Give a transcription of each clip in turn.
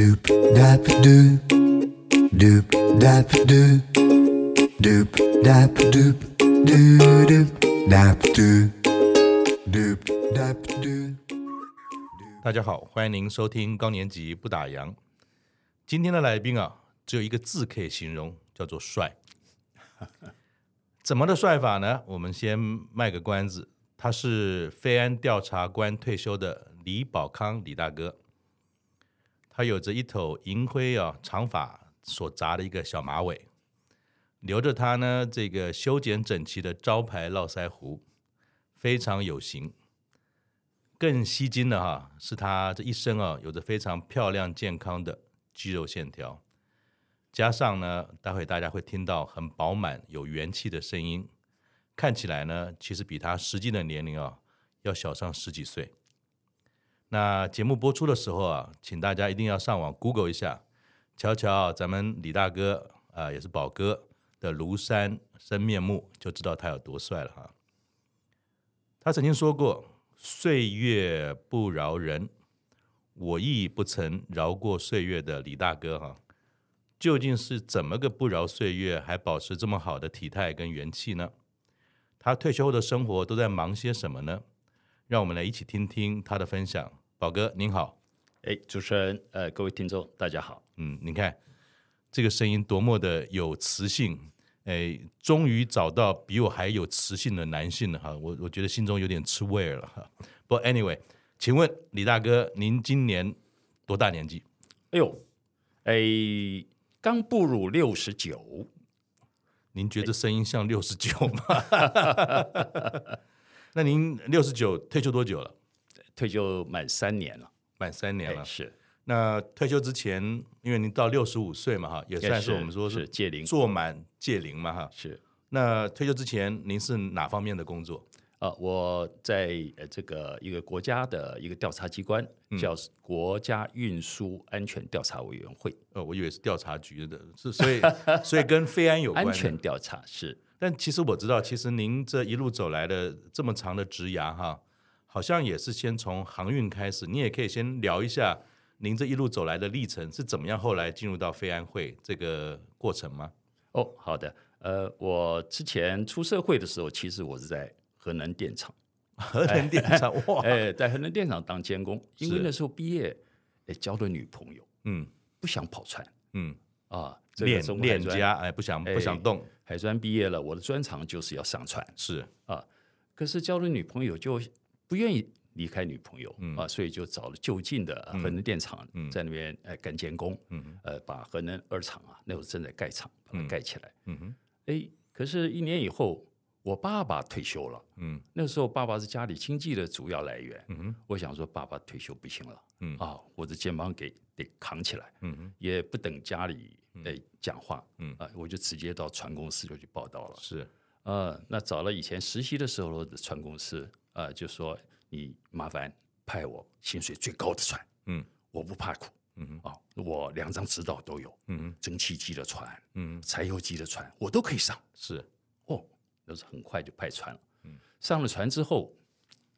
Doop dap doop doop dap doop doop dap doop doo doop dap doop doop dap doop。大家好，欢迎您收听高年级不打烊。今天的来宾啊，只有一个字可以形容，叫做帅。怎么的帅法呢？我们先卖个关子，他是飞安调查官退休的李宝康李大哥。他有着一头银灰啊长发所扎的一个小马尾，留着他呢这个修剪整齐的招牌络腮胡，非常有型。更吸睛的哈是他这一身啊有着非常漂亮健康的肌肉线条，加上呢待会大家会听到很饱满有元气的声音，看起来呢其实比他实际的年龄啊要小上十几岁。那节目播出的时候啊，请大家一定要上网 Google 一下，瞧瞧咱们李大哥啊、也是宝哥的庐山真面目，就知道他有多帅了哈。他曾经说过：“岁月不饶人，我亦不曾饶过岁月。”的李大哥哈，究竟是怎么个不饶岁月，还保持这么好的体态跟元气呢？他退休后的生活都在忙些什么呢？让我们来一起听听他的分享。宝哥您好，哎，主持人，呃，各位听众，大家好。嗯，你看这个声音多么的有磁性，哎，终于找到比我还有磁性的男性了哈，我我觉得心中有点吃味了哈。不过 anyway，请问李大哥，您今年多大年纪？哎呦，哎，刚步入六十九。您觉得声音像六十九吗？那您六十九退休多久了？退休满三年了，满三年了。是，那退休之前，因为您到六十五岁嘛，哈，也算是我们说是届龄，做满届龄嘛，哈。是。那退休之前，您是哪方面的工作？啊，我在呃这个一个国家的一个调查机关，叫国家运输安全调查委员会。呃，我以为是调查局的，是 所以所以跟飞安有关。安全调查是。但其实我知道，其实您这一路走来的这么长的职涯，哈。好像也是先从航运开始，你也可以先聊一下您这一路走来的历程是怎么样，后来进入到飞安会这个过程吗？哦，好的，呃，我之前出社会的时候，其实我是在核能电厂，核能电厂哇，哎，在核能电厂当监工，因为那时候毕业，哎，交了女朋友，嗯，不想跑船，嗯。啊，练练家，哎，不想不想动，海专毕业了，我的专长就是要上船，是。啊，可是交了女朋友就。不愿意离开女朋友、嗯、啊，所以就找了就近的核能电厂，嗯、在那边哎干监工，嗯、呃把核能二厂啊，那时候正在盖厂，把它盖起来。哎，可是，一年以后，我爸爸退休了。嗯，那时候爸爸是家里经济的主要来源。我想说，爸爸退休不行了。嗯啊，我的肩膀给得扛起来。也不等家里哎讲话。嗯啊，我就直接到船公司就去报到了。是，呃，那找了以前实习的时候的船公司。啊、呃，就说你麻烦派我薪水最高的船，嗯，我不怕苦，嗯啊、哦，我两张执照都有，嗯，蒸汽机的船，嗯，柴油机的船，我都可以上，是，哦，那是很快就派船了，嗯，上了船之后，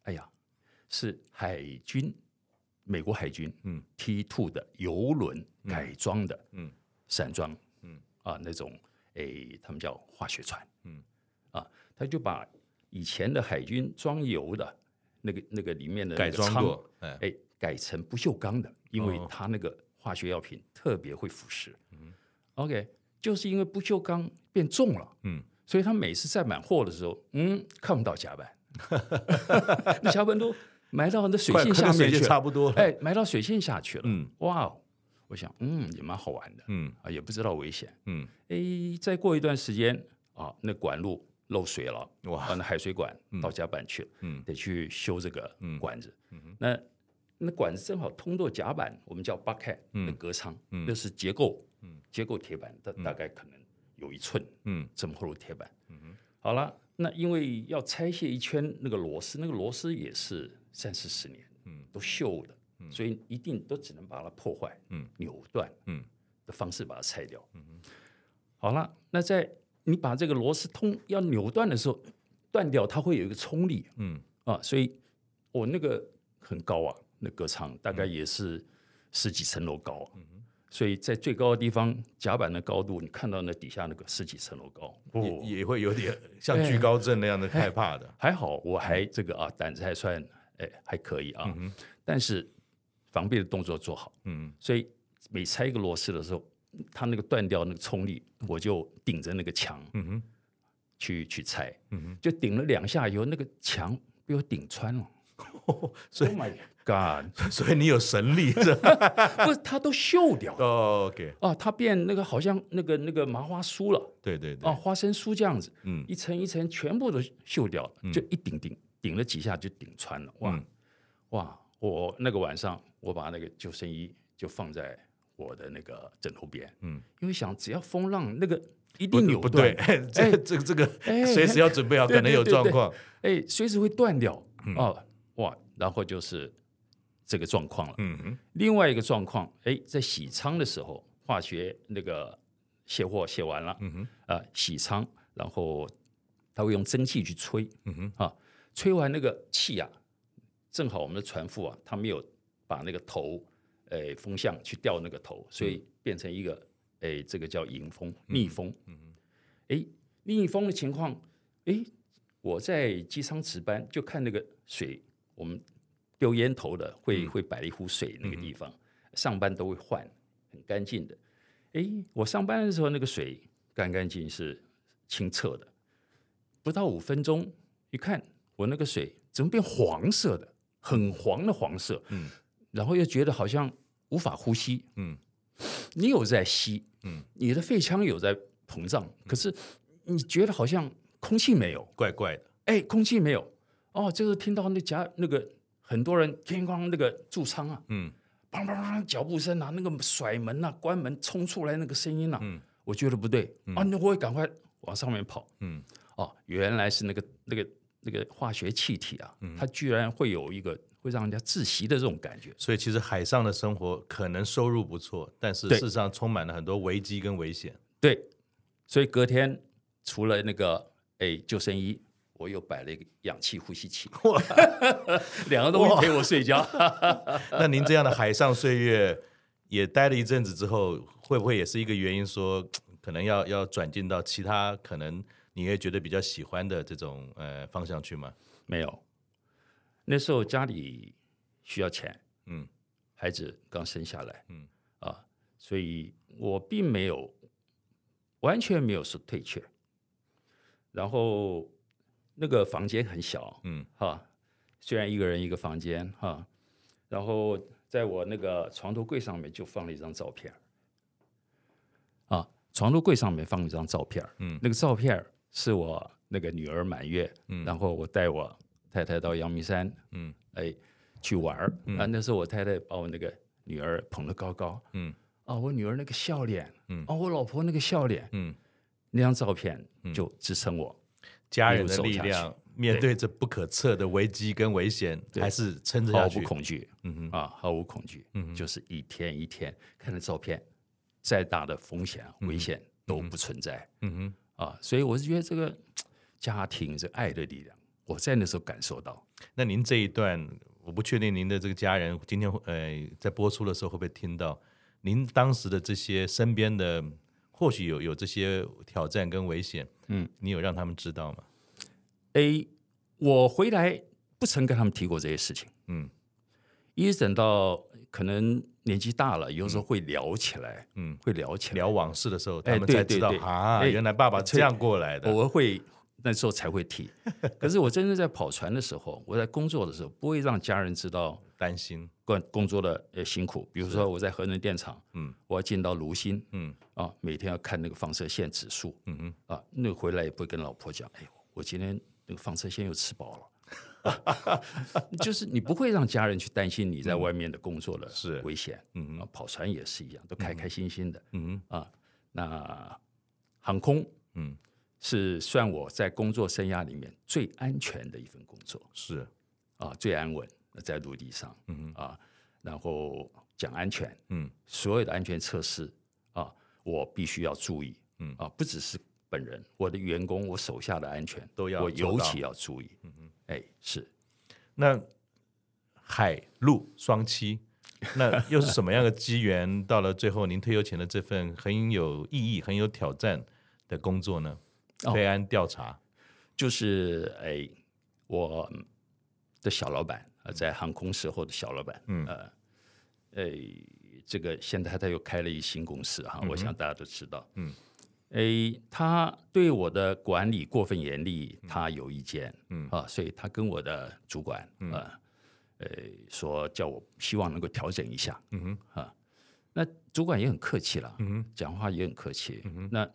哎呀，是海军，美国海军，嗯，T two 的游轮改装的，嗯，散装，嗯啊那种，哎，他们叫化学船，嗯。啊，他就把。以前的海军装油的那个那个里面的改装过，哎，改成不锈钢的，因为它那个化学药品特别会腐蚀。嗯，OK，就是因为不锈钢变重了，嗯，所以他每次载满货的时候，嗯，看不到甲板，那甲板都埋到那水线下面去了，差不多，哎，埋到水线下去了。嗯，哇，我想，嗯，也蛮好玩的，嗯，啊，也不知道危险，嗯，哎，再过一段时间啊，那管路。漏水了，哇！那海水管到甲板去了，嗯，得去修这个管子。嗯，那那管子正好通过甲板，我们叫 bulkhead 的隔舱，嗯，那是结构，嗯，结构铁板，大大概可能有一寸，嗯，这么厚的铁板。嗯，好了，那因为要拆卸一圈那个螺丝，那个螺丝也是三四十年，嗯，都锈的，所以一定都只能把它破坏，嗯，扭断，嗯，的方式把它拆掉。嗯，好了，那在。你把这个螺丝通要扭断的时候，断掉它会有一个冲力，嗯。啊，所以我那个很高啊，那隔舱大概也是十几层楼高，嗯所以在最高的地方，甲板的高度，你看到那底下那个十几层楼高，也也会有点像惧高症那样的害怕的。还好我还这个啊胆子还算哎还可以啊，但是防备的动作做好，嗯，所以每拆一个螺丝的时候，它那个断掉那个冲力，我就顶着那个墙，嗯哼，去去拆，嗯哼，就顶了两下以后，那个墙被我顶穿了，所以。Oh God，所以你有神力是 不是？它都锈掉了。Oh, OK，啊，它变那个好像那个那个麻花酥了。对对对。啊，花生酥这样子，嗯，一层一层全部都锈掉了，就一顶顶顶了几下就顶穿了。哇、嗯、哇！我那个晚上我把那个救生衣就放在我的那个枕头边，嗯，因为想只要风浪那个一定扭断，不对，这 这个这个 随时要准备好，可能有状况，哎，随时会断掉。哦，哇，然后就是。这个状况了。嗯哼。另外一个状况，哎，在洗舱的时候，化学那个卸货卸完了。嗯哼。啊，洗舱，然后他会用蒸汽去吹。嗯哼。啊，吹完那个气啊，正好我们的船夫啊，他没有把那个头，哎，风向去掉那个头，所以变成一个，诶，这个叫迎风逆风。嗯哼。哎，逆风的情况，诶，我在机舱值班就看那个水，我们。丢烟头的会会摆一壶水那个地方，上班都会换，很干净的。诶，我上班的时候那个水干干净是清澈的，不到五分钟，一看我那个水怎么变黄色的，很黄的黄色。嗯，然后又觉得好像无法呼吸。嗯，你有在吸，嗯，你的肺腔有在膨胀，可是你觉得好像空气没有，怪怪的。哎，空气没有。哦，就是听到那家那个。很多人天光那个驻仓啊，嗯，砰砰砰脚步声啊，那个甩门啊、关门冲出来那个声音啊，嗯，我觉得不对，嗯、啊，那我也赶快往上面跑，嗯，哦，原来是那个那个那个化学气体啊，嗯、它居然会有一个会让人家窒息的这种感觉。所以其实海上的生活可能收入不错，但是事实上充满了很多危机跟危险。对，所以隔天除了那个哎救生衣。我又摆了一个氧气呼吸器，哇 两个东西陪我睡觉。那您这样的海上岁月也待了一阵子之后，会不会也是一个原因？说可能要要转进到其他可能你也觉得比较喜欢的这种呃方向去吗？没有，那时候家里需要钱，嗯，孩子刚生下来，嗯。啊，所以我并没有完全没有说退却，然后。那个房间很小，嗯，哈，虽然一个人一个房间，哈，然后在我那个床头柜上面就放了一张照片，啊，床头柜上面放了一张照片，嗯，那个照片是我那个女儿满月，嗯，然后我带我太太到阳明山，嗯，哎，去玩儿，嗯，啊，那时候我太太把我那个女儿捧得高高，嗯，啊，我女儿那个笑脸，嗯，啊，我老婆那个笑脸，嗯，那张照片就支撑我。家人的力量，面对着不可测的危机跟危险，还是撑着下去，毫无恐惧。嗯哼，啊，毫无恐惧。嗯，就是一天一天看着照片，再大的风险危险都不存在。嗯哼，啊，所以我是觉得这个家庭是爱的力量，我在那时候感受到。那您这一段，我不确定您的这个家人今天呃在播出的时候会不会听到您当时的这些身边的。或许有有这些挑战跟危险，嗯，你有让他们知道吗？A，我回来不曾跟他们提过这些事情，嗯，一直等到可能年纪大了，有时候会聊起来，嗯，会聊起来。聊往事的时候，他们才知道啊，原来爸爸这样过来的。我会那时候才会提，可是我真正在跑船的时候，我在工作的时候，不会让家人知道。担心。工工作的呃辛苦，比如说我在核能电厂，嗯，我要进到炉心，嗯。啊，每天要看那个放射线指数，嗯嗯啊，那回来也不会跟老婆讲，哎呦，我今天那个放射线又吃饱了，就是你不会让家人去担心你在外面的工作的是。危险，嗯啊，跑船也是一样，都开开心心的，嗯啊，那航空，嗯，是算我在工作生涯里面最安全的一份工作，是。啊，最安稳。在陆地上，嗯啊，然后讲安全，嗯，所有的安全测试啊，我必须要注意，嗯。啊，不只是本人，我的员工，我手下的安全都要，我尤其要注意，哎，是，那海陆双栖 那又是什么样的机缘，到了最后您退休前的这份很有意义、很有挑战的工作呢？备安调查，就是哎，我的小老板啊，在航空时候的小老板，嗯。呃，哎，这个现在他又开了一新公司哈，我想大家都知道，嗯，哎，他对我的管理过分严厉，他有意见，嗯。啊，所以他跟我的主管啊，呃，说叫我希望能够调整一下，嗯哼啊，那主管也很客气了，嗯，讲话也很客气，嗯那。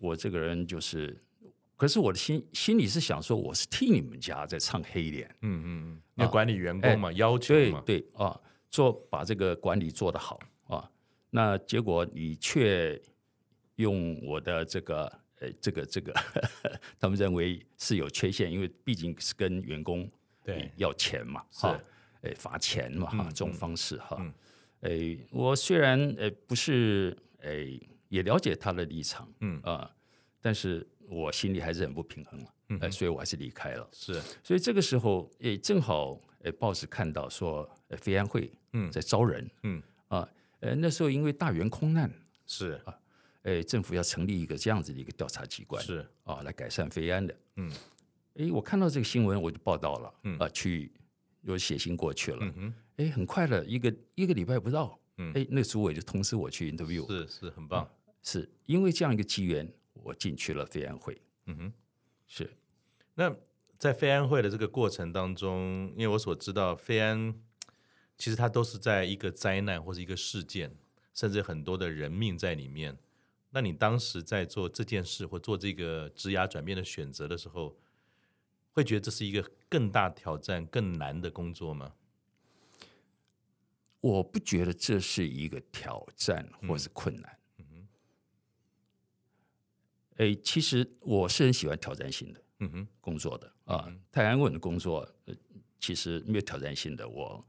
我这个人就是，可是我的心心里是想说，我是替你们家在唱黑脸，嗯嗯嗯，要管理员工嘛，要求嘛，对对啊，做把这个管理做得好啊，那结果你却用我的这个呃这个这个，他们认为是有缺陷，因为毕竟是跟员工对。要钱嘛，是。哎罚钱嘛哈，这种方式哈，哎我虽然呃不是哎。也了解他的立场，嗯。啊、呃，但是我心里还是很不平衡了，嗯哼，所以我还是离开了。是，所以这个时候也正好，诶，报纸看到说，飞安会嗯。在招人，嗯。啊，呃，那时候因为大员空难是。啊，诶，政府要成立一个这样子的一个调查机关是啊，来改善非安的，嗯，哎，我看到这个新闻我就报道了，嗯啊，去有写信过去了，嗯哼，诶，很快的一个一个礼拜不到，嗯，哎，那个主委就通知我去 interview，是是很棒。是因为这样一个机缘，我进去了非安会。嗯哼，是。那在非安会的这个过程当中，因为我所知道，非安其实它都是在一个灾难或者一个事件，甚至很多的人命在里面。那你当时在做这件事或做这个职涯转变的选择的时候，会觉得这是一个更大挑战、更难的工作吗？我不觉得这是一个挑战或是困难。嗯哼哎，其实我是很喜欢挑战性的，嗯哼，工作的啊，嗯、太安稳的工作，其实没有挑战性的，我，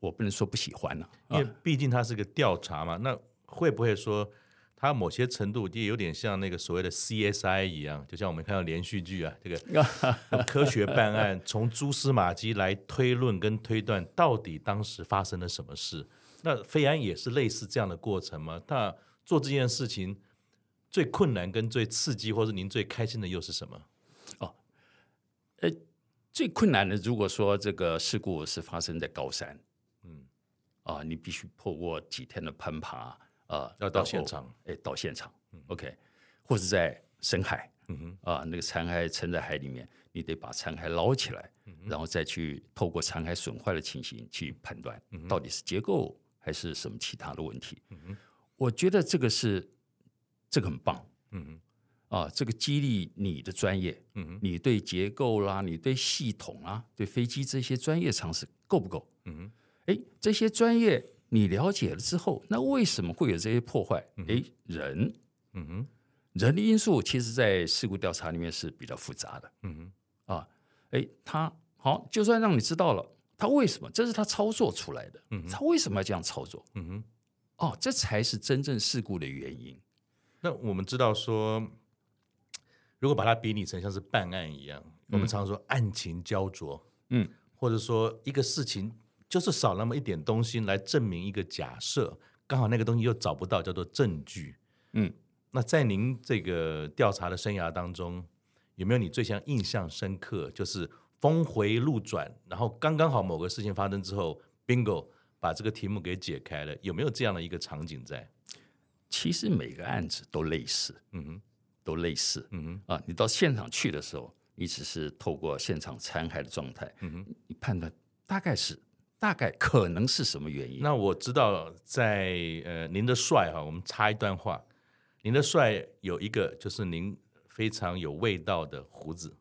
我不能说不喜欢呢、啊，因为毕竟它是个调查嘛。那会不会说，它某些程度也有点像那个所谓的 CSI 一样？就像我们看到连续剧啊，这个 科学办案，从蛛丝马迹来推论跟推断，到底当时发生了什么事？那飞安也是类似这样的过程吗？那做这件事情。最困难跟最刺激，或是您最开心的又是什么？哦，呃，最困难的，如果说这个事故是发生在高山，嗯，啊，你必须透过几天的攀爬，啊，要到现场，哎，到现场，嗯，OK，或者在深海，嗯哼，啊，那个残骸沉在海里面，你得把残骸捞起来，嗯，然后再去透过残骸损坏的情形去判断，嗯，到底是结构还是什么其他的问题，嗯哼，我觉得这个是。这个很棒，嗯哼，啊，这个激励你的专业，嗯哼，你对结构啦，你对系统啊，对飞机这些专业常识够不够？嗯哼，哎，这些专业你了解了之后，那为什么会有这些破坏？哎，人，嗯哼，人的因素其实，在事故调查里面是比较复杂的，嗯哼，啊，哎，他好，就算让你知道了，他为什么？这是他操作出来的，嗯哼，他为什么要这样操作？嗯哼，哦，这才是真正事故的原因。那我们知道说，如果把它比拟成像是办案一样，我们常说案情焦灼，嗯，或者说一个事情就是少那么一点东西来证明一个假设，刚好那个东西又找不到，叫做证据，嗯。那在您这个调查的生涯当中，有没有你最想印象深刻，就是峰回路转，然后刚刚好某个事情发生之后，bingo，把这个题目给解开了，有没有这样的一个场景在？其实每个案子都类似，嗯哼，都类似，嗯哼，啊，你到现场去的时候，你只是透过现场残骸的状态，嗯哼，你判断大概是大概可能是什么原因。那我知道在呃您的帅哈，我们插一段话，您的帅有一个就是您非常有味道的胡子，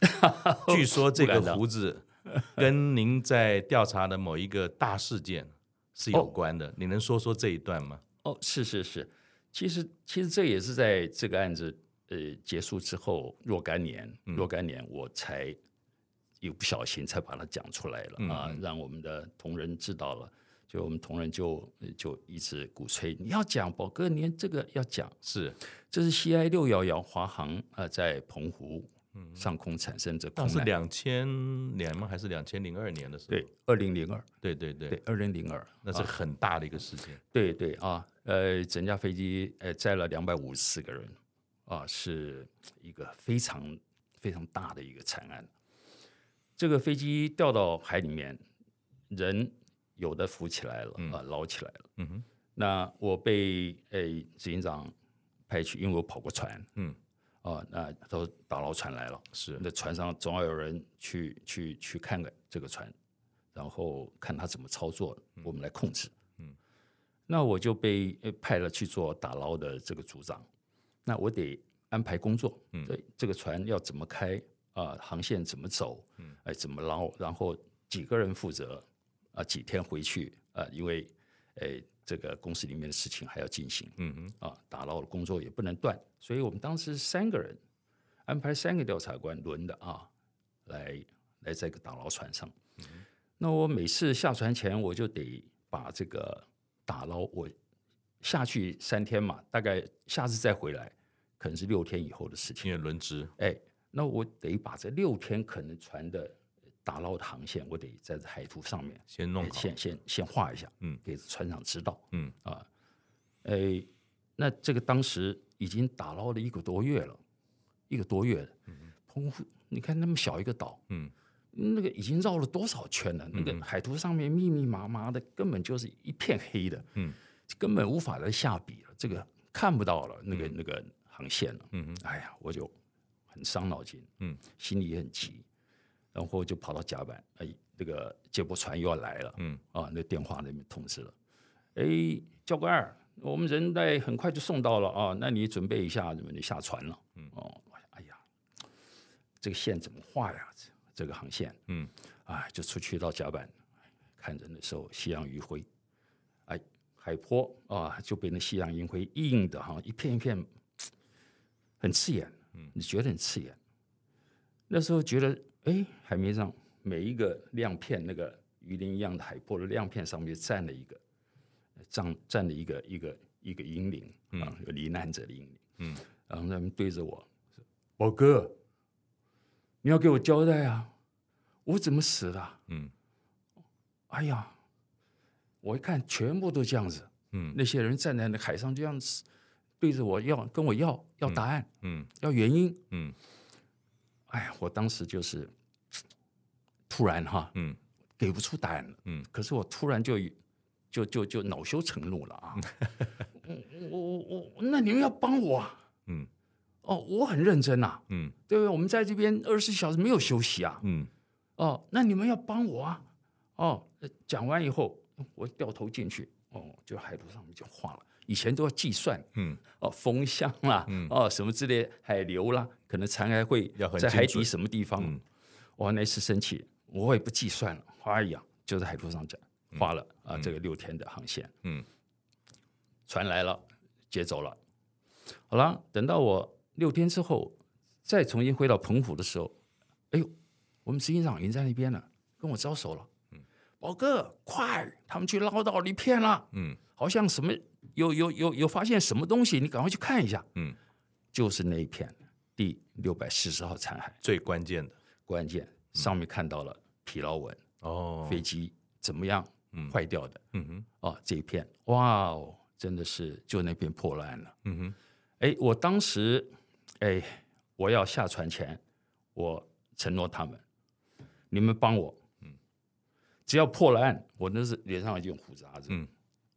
据说这个胡子 跟您在调查的某一个大事件是有关的，哦、你能说说这一段吗？哦，是是是，其实其实这也是在这个案子呃结束之后若干年，嗯、若干年我才一不小心才把它讲出来了、嗯、啊，让我们的同仁知道了，就我们同仁就就一直鼓吹你要讲宝哥，你这个要讲，是，这是 CI 六幺幺华航啊、呃，在澎湖上空产生这空难。那是两千年吗？还是两千零二年的时候？对，二零零二。对对对，对，二零零二，那是很大的一个事件。对对啊，呃，整架飞机呃载了两百五十四个人，啊，是一个非常非常大的一个惨案。这个飞机掉到海里面，人有的浮起来了，啊，捞起来了。嗯哼。那我被诶执行长派去，因为我跑过船。嗯。啊，那都打捞船来了，是那船上总要有人去去去看看这个船，然后看他怎么操作，我们来控制。嗯，那我就被派了去做打捞的这个组长，那我得安排工作。嗯，对，这个船要怎么开啊？航线怎么走？嗯，哎，怎么捞？然后几个人负责啊？几天回去啊？因为哎。这个公司里面的事情还要进行，嗯哼，啊，打捞的工作也不能断，所以我们当时三个人安排三个调查官轮的啊，来来这个打捞船上。嗯、那我每次下船前，我就得把这个打捞，我下去三天嘛，大概下次再回来，可能是六天以后的事情。因为轮值，哎，那我得把这六天可能船的。打捞的航线，我得在这海图上面先弄好，先先先画一下，嗯，给船长知道，嗯啊，哎，那这个当时已经打捞了一个多月了，一个多月，嗯，澎湖，你看那么小一个岛，嗯，那个已经绕了多少圈了？那个海图上面密密麻麻的，根本就是一片黑的，嗯，根本无法再下笔了，这个看不到了，那个那个航线了，嗯，哎呀，我就很伤脑筋，嗯，心里也很急。然后就跑到甲板，哎，这个接驳船又要来了，嗯，啊，那电话那边通知了，哎，教官，我们人带很快就送到了啊，那你准备一下，你下船了，嗯，哦，哎呀，这个线怎么画呀？这个航线，嗯，哎，就出去到甲板看人的时候，夕阳余晖，哎，海波啊，就被那夕阳余晖映的哈，一片一片，很刺眼，嗯，你觉得很刺眼，那时候觉得。哎，海面上每一个亮片，那个鱼鳞一样的海波的亮片上面站了一个，站站了一个一个一个英灵啊，有罹难者的英灵。嗯，然后他们对着我说：“宝哥，你要给我交代啊，我怎么死的？”嗯，哎呀，我一看全部都这样子。嗯，那些人站在那海上这样子对着我要跟我要要答案，嗯，要原因，嗯。哎呀，我当时就是突然哈，嗯，给不出答案了，嗯，可是我突然就就就就恼羞成怒了啊！我我我我，那你们要帮我啊，嗯，哦，我很认真呐，嗯，对不对？我们在这边二十四小时没有休息啊，嗯，哦，那你们要帮我啊，哦，讲完以后，我掉头进去，哦，就海图上面就画了。以前都要计算，嗯，哦，风向啦，嗯，哦，什么之类，海流啦，可能残骸会在海底什么地方，嗯，我那次生气，我也不计算了，画一样，就在海图上讲，花了啊，这个六天的航线，嗯，船来了，接走了，好了，等到我六天之后再重新回到澎湖的时候，哎呦，我们执行长已经在那边了，跟我招手了，嗯，宝哥，快，他们去捞到锂片了，嗯，好像什么。有有有有发现什么东西？你赶快去看一下。嗯，就是那一片第六百四十号残骸，最关键的关键上面看到了疲劳纹。哦，飞机怎么样？嗯，坏掉的。嗯哼，哦，这一片，哇哦，真的是就那片破烂了。嗯哼，哎，我当时，哎，我要下船前，我承诺他们，你们帮我，嗯，只要破了案，我那是脸上已经有胡子啊，嗯。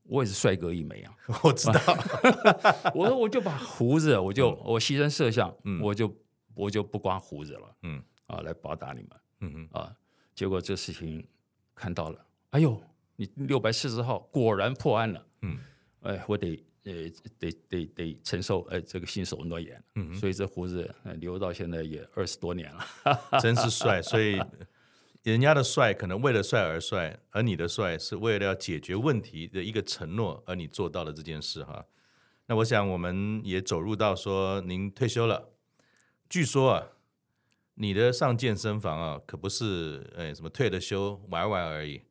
我也是帅哥一枚啊！我知道，我说我就把胡子，我就我牺牲摄像，我就我就不刮胡子了，嗯。啊，来报答你们，嗯啊，结果这事情看到了，哎呦，你六百四十号果然破案了，嗯，哎，我得呃得得得承受呃这个信守诺言，嗯，所以这胡子留到现在也二十多年了，真是帅，所以。人家的帅可能为了帅而帅，而你的帅是为了要解决问题的一个承诺，而你做到了这件事哈。那我想我们也走入到说您退休了，据说啊，你的上健身房啊可不是哎什么退了休玩玩而已，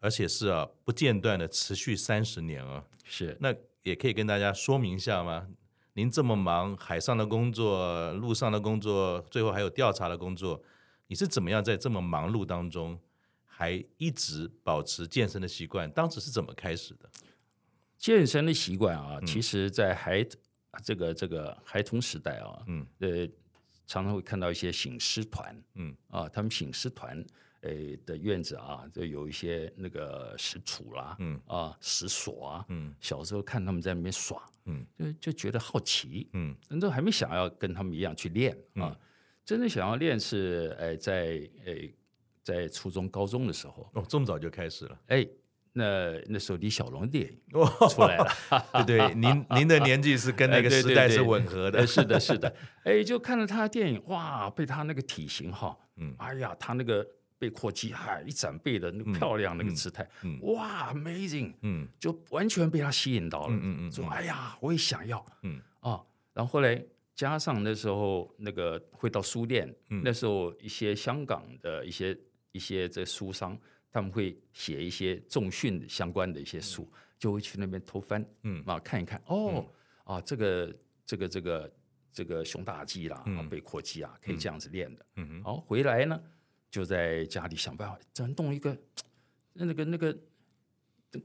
而且是啊不间断的持续三十年啊。是，那也可以跟大家说明一下吗？您这么忙，海上的工作、路上的工作，最后还有调查的工作，你是怎么样在这么忙碌当中，还一直保持健身的习惯？当时是怎么开始的？健身的习惯啊，其实，在孩这个这个孩童时代啊，嗯，呃，常常会看到一些醒狮团，嗯啊，他们醒狮团。诶的院子啊，就有一些那个石杵啦，嗯啊石锁啊，嗯，小时候看他们在那边耍，嗯，就就觉得好奇，嗯，那都还没想要跟他们一样去练啊，真正想要练是哎在哎在初中高中的时候，哦，这么早就开始了，哎，那那时候李小龙电影出来了，对对，您您的年纪是跟那个时代是吻合的，是的，是的，哎，就看了他的电影，哇，被他那个体型哈，嗯，哎呀，他那个。背阔肌，哈，一展背的那个漂亮那个姿态，嗯。嗯、哇，amazing，嗯，就完全被他吸引到了，嗯嗯嗯，说，哎呀，我也想要，嗯。啊，然后后来加上那时候那个会到书店，嗯、那时候一些香港的一些一些这书商，他们会写一些重训相关的一些书，嗯、就会去那边偷翻，嗯。啊，看一看，哦，嗯、啊，这个这个这个这个胸大肌啦，啊、背阔肌啊，可以这样子练的，嗯哼，好，回来呢。就在家里想办法，怎么弄一个那个那个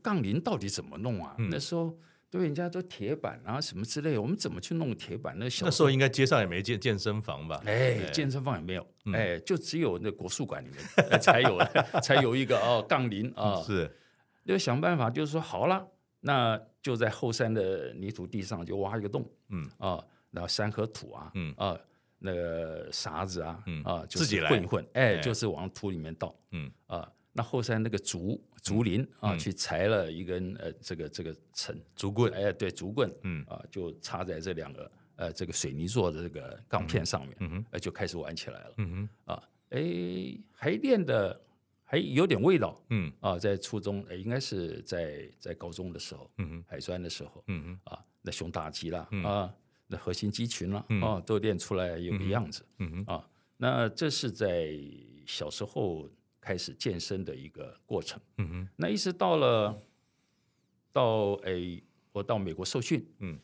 杠铃到底怎么弄啊？嗯、那时候对人家都铁板啊什么之类，我们怎么去弄铁板？那小那时候应该街上也没健健身房吧？哎，哎健身房也没有，嗯、哎，就只有那国术馆里面 才有，才有一个哦杠铃啊。是，就想办法，就是说好了，那就在后山的泥土地上就挖一个洞，嗯啊，然后山和土啊，嗯啊。那个沙子啊，嗯、啊，就是混一混，哎，就是往土里面倒，嗯啊，那后山那个竹竹林啊，嗯、去裁了一根呃，这个这个层竹棍，哎，对，竹棍，嗯。啊，就插在这两个呃这个水泥做的这个钢片上面，嗯哼，哎，就开始玩起来了，嗯哼，啊，哎，还练的还有点味道，嗯。啊，在初中，哎，应该是在在高中的时候，嗯哼，海专的时候，嗯哼，啊，那胸大肌啦，啊那。核心肌群了，嗯、哦，都练出来有个样子，嗯嗯、啊，那这是在小时候开始健身的一个过程，嗯哼。那一直到了到哎，我到美国受训，嗯，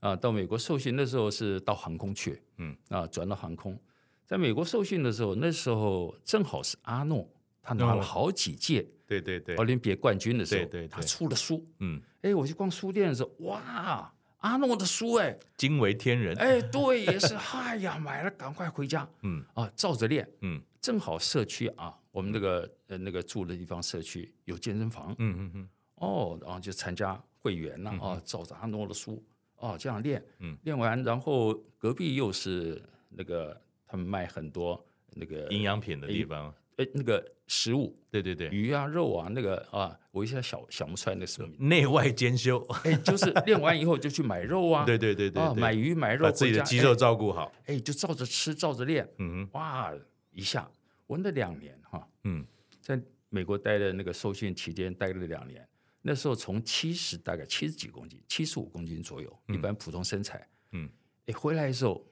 啊，到美国受训那时候是到航空去，嗯，啊，转到航空，在美国受训的时候，那时候正好是阿诺他拿了好几届，对对对，奥林匹克冠军的时候，对对对，他出了书，嗯，哎，我去逛书店的时候，哇。阿诺的书哎，惊为天人。哎，对，也是，哎呀，买了赶快回家，嗯。啊，照着练，嗯，正好社区啊，我们那个呃那个住的地方社区有健身房，嗯嗯嗯，哦，然后就参加会员了啊，照着阿诺的书哦这样练，嗯，练完然后隔壁又是那个他们卖很多那个营养品的地方。哎，那个食物，对对对，鱼啊、肉啊，那个啊，我一下想想不出来那什么内外兼修。哎，就是练完以后就去买肉啊，对对对对，啊，买鱼买肉，把自己的肌肉照顾好。哎，就照着吃，照着练。嗯，哇，一下我那两年哈，嗯，在美国待的那个受训期间待了两年，那时候从七十大概七十几公斤，七十五公斤左右，一般普通身材。嗯，哎，回来的时候，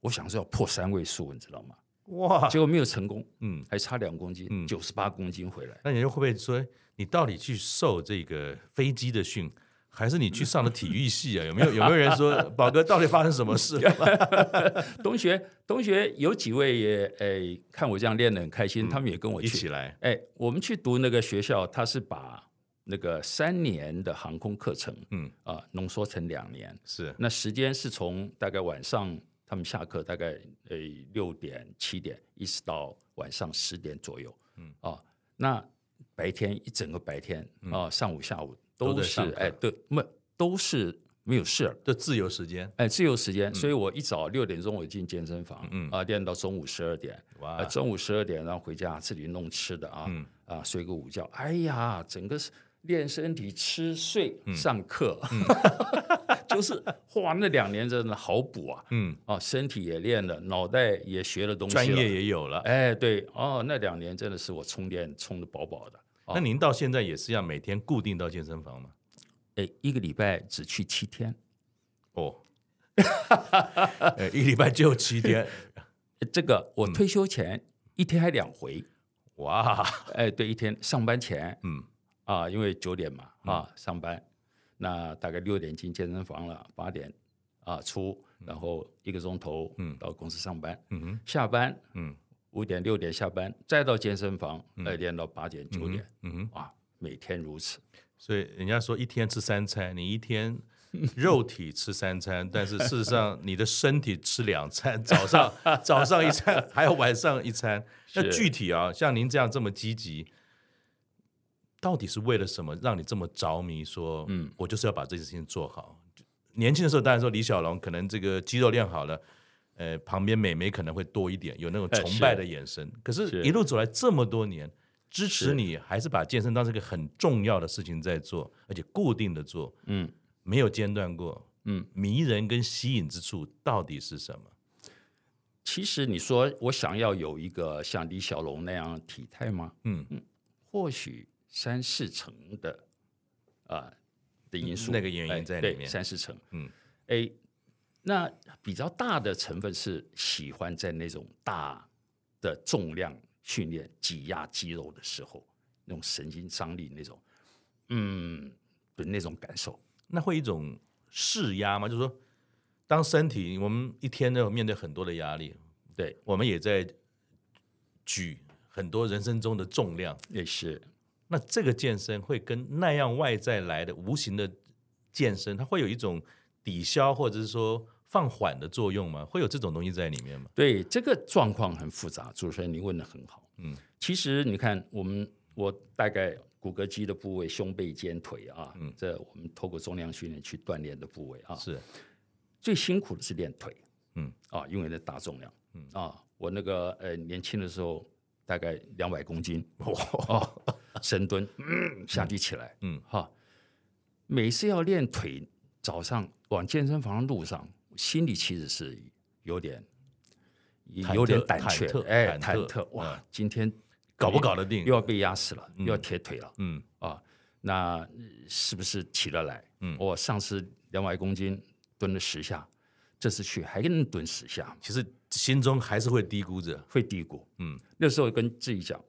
我想是要破三位数，你知道吗？哇！结果没有成功，嗯，还差两公斤，九十八公斤回来。那你就会不会说，你到底去受这个飞机的训，还是你去上的体育系啊？有没有有没有人说，宝哥到底发生什么事了？同学同学有几位也诶，看我这样练得很开心，他们也跟我一起来。哎，我们去读那个学校，他是把那个三年的航空课程，嗯啊，浓缩成两年。是，那时间是从大概晚上。他们下课大概呃六点七点，一直到晚上十点左右。嗯啊，那白天一整个白天啊，上午下午都是哎，对，没都是没有事的自由时间。哎，自由时间，所以我一早六点钟我进健身房，嗯啊，练到中午十二点。哇，中午十二点然后回家自己弄吃的啊，嗯啊睡个午觉。哎呀，整个是练身体、吃睡、上课。就是哇，那两年真的好补啊！嗯，啊，身体也练了，脑袋也学了东西，专业也有了。哎，对，哦，那两年真的是我充电充的饱饱的。那您到现在也是要每天固定到健身房吗？哎，一个礼拜只去七天。哦，哎，一礼拜就七天。这个我退休前一天还两回。哇，哎，对，一天上班前，嗯，啊，因为九点嘛，啊，上班。那大概六点进健身房了，八点啊出，然后一个钟头嗯。到公司上班，嗯哼，下班嗯五点六点下班，再到健身房呃练到八点九点，嗯哼啊每天如此，所以人家说一天吃三餐，你一天肉体吃三餐，但是事实上 你的身体吃两餐，早上 早上一餐，还有晚上一餐。那具体啊，像您这样这么积极。到底是为了什么让你这么着迷？说，嗯，我就是要把这件事情做好。年轻的时候，当然说李小龙可能这个肌肉练好了，呃，旁边美眉可能会多一点，有那种崇拜的眼神。可是，一路走来这么多年，支持你还是把健身当成一个很重要的事情在做，而且固定的做，嗯，没有间断过，嗯，迷人跟吸引之处到底是什么？其实你说我想要有一个像李小龙那样的体态吗？嗯嗯，或许。三四成的啊、呃、的因素，那个原因在里面。三四成，嗯，哎，那比较大的成分是喜欢在那种大的重量训练、挤压肌肉的时候，那种神经张力那种，嗯的那种感受。那会一种释压吗？就是说，当身体我们一天都有面对很多的压力，对，我们也在举很多人生中的重量，也是。那这个健身会跟那样外在来的无形的健身，它会有一种抵消或者是说放缓的作用吗？会有这种东西在里面吗？对，这个状况很复杂。主持人，你问的很好。嗯，其实你看，我们我大概骨骼肌的部位，胸背肩腿啊，嗯，这我们透过重量训练去锻炼的部位啊，是最辛苦的是练腿。嗯，啊，因为那大重量。嗯啊，我那个呃年轻的时候大概两百公斤。哇。深蹲，嗯，下地起来，嗯，哈，每次要练腿，早上往健身房的路上，心里其实是有点，有点胆怯，哎，忐忑，哇，今天搞不搞得定？又要被压死了，又要铁腿了，嗯，啊，那是不是起得来？嗯，我上次两百公斤蹲了十下，这次去还能蹲十下，其实心中还是会低估着，会低估，嗯，那时候跟自己讲。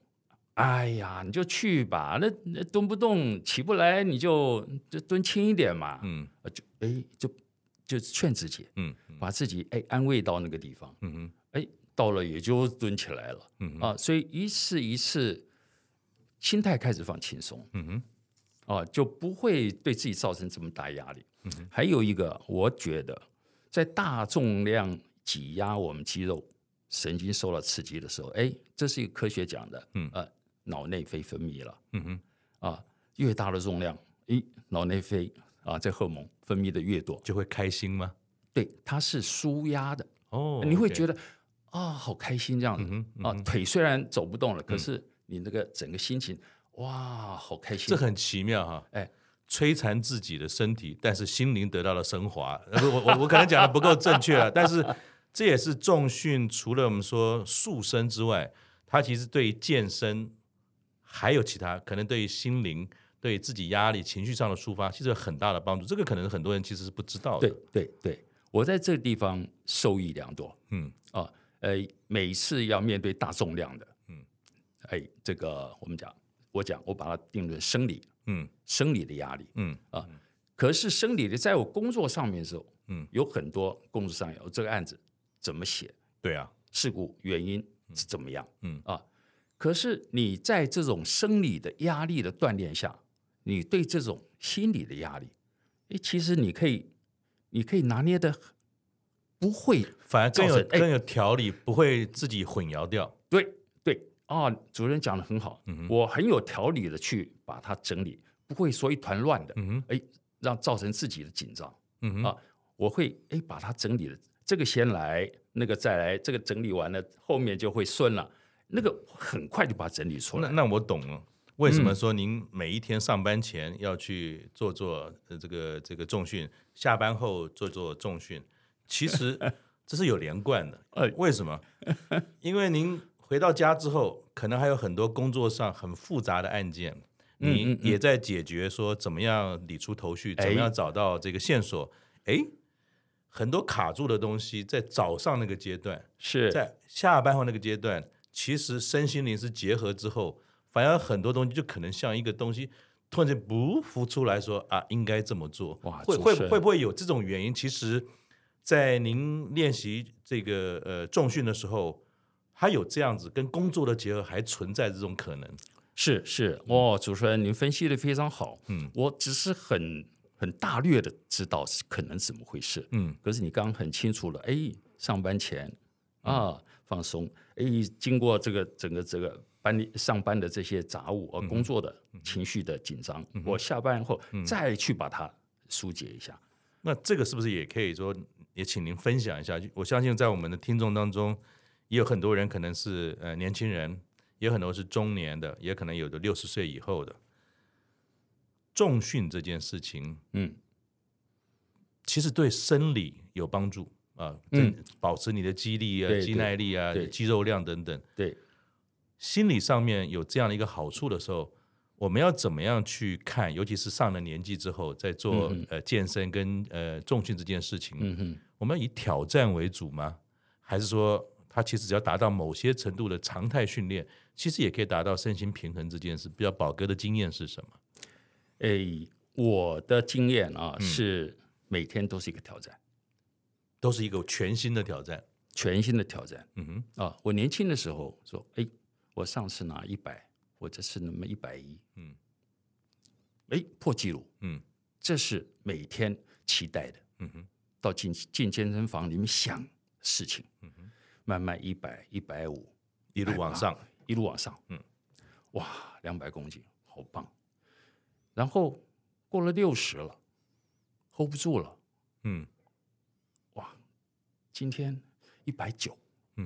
哎呀，你就去吧，那那蹲不动起不来，你就就蹲轻一点嘛。嗯，就哎，就就劝自己，嗯，把自己哎安慰到那个地方。嗯哼，哎，到了也就蹲起来了。嗯啊，所以一次一次，心态开始放轻松。嗯哼，啊，就不会对自己造成这么大压力。嗯哼，还有一个，我觉得在大重量挤压我们肌肉、神经受到刺激的时候，哎，这是一个科学讲的。嗯啊。脑内啡分泌了，嗯哼，啊，越大的重量，咦，脑内啡啊，这荷尔蒙分泌的越多，就会开心吗？对，它是舒压的。哦，你会觉得啊，好开心这样。子啊，腿虽然走不动了，可是你那个整个心情，哇，好开心，这很奇妙哈，哎，摧残自己的身体，但是心灵得到了升华。我我我可能讲的不够正确了，但是这也是重训除了我们说塑身之外，它其实对于健身。还有其他可能对于心灵、对自己压力、情绪上的抒发，其实有很大的帮助。这个可能很多人其实是不知道的。对对对，我在这个地方受益良多。嗯啊，呃，每次要面对大重量的，嗯，哎，这个我们讲，我讲，我把它定论生理，嗯，生理的压力，嗯啊，可是生理的，在我工作上面的时候，嗯，有很多工作上有这个案子怎么写？对啊，事故原因是怎么样？嗯啊。可是你在这种生理的压力的锻炼下，你对这种心理的压力，哎，其实你可以，你可以拿捏的不会，反而更有更有条理，不会自己混淆掉。对对啊，主任讲的很好，嗯，我很有条理的去把它整理，不会说一团乱的，嗯哼，哎，让造成自己的紧张，嗯哼，啊，我会哎把它整理了，这个先来，那个再来，这个整理完了，后面就会顺了。那个很快就把它整理出来。那那我懂了，为什么说您每一天上班前要去做做这个这个重训，下班后做做重训？其实 这是有连贯的。为什么？因为您回到家之后，可能还有很多工作上很复杂的案件，你也在解决说怎么样理出头绪，怎么样找到这个线索。哎，很多卡住的东西在早上那个阶段，是在下班后那个阶段。其实身心灵是结合之后，反而很多东西就可能像一个东西突然间不浮出来说啊，应该这么做。哇，会会会不会有这种原因？其实在您练习这个呃重训的时候，还有这样子跟工作的结合，还存在这种可能？是是，哦，主持人，您分析的非常好。嗯，我只是很很大略的知道是可能怎么回事。嗯，可是你刚刚很清楚了，哎，上班前啊、嗯、放松，哎，经过这个整个这个班里上班的这些杂务啊、嗯、工作的情绪的紧张，嗯、我下班后再去把它疏解一下。嗯、那这个是不是也可以说，也请您分享一下？我相信在我们的听众当中，也有很多人可能是呃年轻人。也很多是中年的，也可能有的六十岁以后的。重训这件事情，嗯，其实对生理有帮助啊，嗯，保持你的肌力啊、肌耐力啊、肌肉量等等。对，心理上面有这样的一个好处的时候，我们要怎么样去看？尤其是上了年纪之后，在做、嗯、呃健身跟呃重训这件事情，嗯哼，我们要以挑战为主吗？还是说？他其实只要达到某些程度的常态训练，其实也可以达到身心平衡这件事。比较宝哥的经验是什么？诶，我的经验啊，嗯、是每天都是一个挑战，都是一个全新的挑战，全新的挑战。嗯哼，啊，我年轻的时候说，哎，我上次拿一百，我这次那么一百一，嗯，哎，破纪录，嗯，这是每天期待的。嗯哼，到进进健身房里面想事情，嗯哼。慢慢一百一百五，一路往上，一路往上，嗯，哇，两百公斤，好棒！然后过了六十了，hold 不住了，嗯，哇，今天一百九，